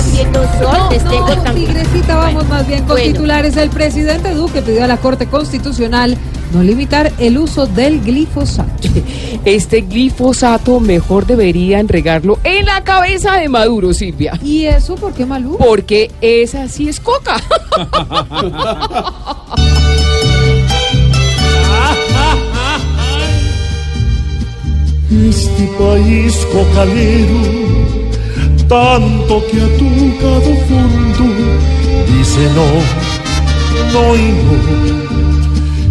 Haciendo sol, les tengo No, también. tigrecita, vamos más bien con Bueno. titulares. El presidente Duque pidió a la Corte Constitucional no limitar el uso del glifosato. Este glifosato mejor deberían regarlo en la cabeza de Maduro, Silvia. ¿Y eso por qué, Malú? Porque esa sí es coca. Este país cocalero, tanto que ha tocado fondo, dice no, no y no.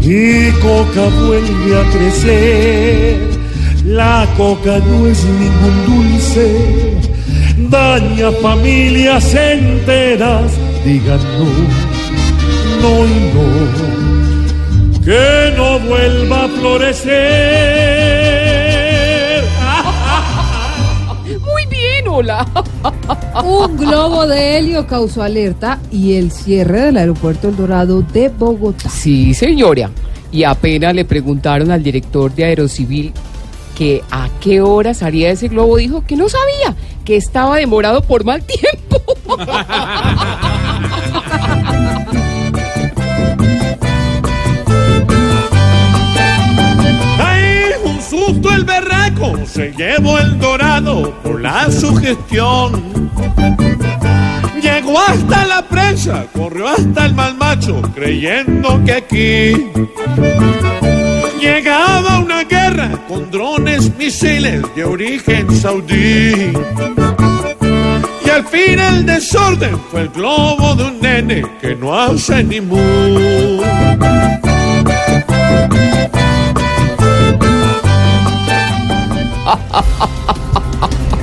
Y coca vuelve a crecer, la coca no es ningún dulce, daña familias enteras, digan no, no y no, que no vuelva a florecer. Un globo de helio causó alerta y el cierre del aeropuerto El Dorado de Bogotá. Sí, señora. Y apenas le preguntaron al director de Aerocivil que a qué hora salía ese globo, dijo que no sabía, que estaba demorado por mal tiempo. ¡Ay, un susto el berraco! Se llevó el la sugestión. Llegó hasta la prensa, corrió hasta el mal macho, creyendo que aquí llegaba una guerra con drones, misiles de origen saudí. Y al fin el desorden fue el globo de un nene que no hace ni mu.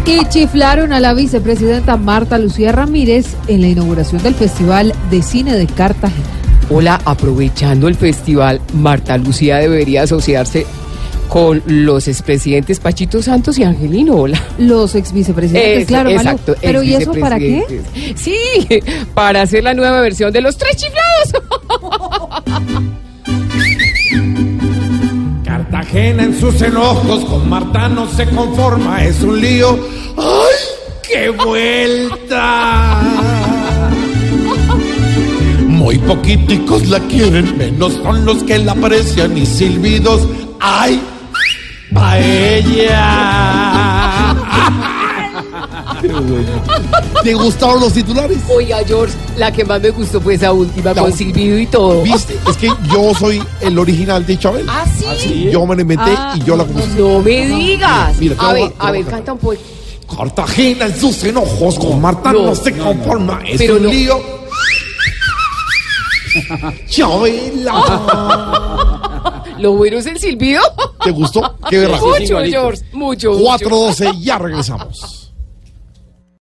Y chiflaron a la vicepresidenta Marta Lucía Ramírez en la inauguración del Festival de Cine de Cartagena. Hola, aprovechando el festival, Marta Lucía debería asociarse con los expresidentes Pachito Santos y Angelino. Hola. Los ex vicepresidentes, claro, exacto, Pero ¿y eso para qué? Sí, para hacer la nueva versión de los tres chiflados. Cartagena en sus enojos con Marta no se conforma, es un lío. ¡Ay, qué vuelta! Muy poquiticos la quieren, menos son los que la aprecian y silbidos. ¡Ay, paella! ¿Te gustaron los titulares? Oiga, George, la que más me gustó fue esa última, La con silbido y todo. ¿Viste? Es que yo soy el original de Chabel. ¿Ah, sí? Yo me lo inventé Ah, y yo la compuse. No me digas. Mira, te a voy a- ver, a a ver, canta un poco. Cartagena en sus enojos con Marta no, no, se conforma, es Pero un no. lío. Chabela. Lo bueno es el silbido. ¿Te gustó? Qué mucho, George, mucho. mucho. 412, ya regresamos.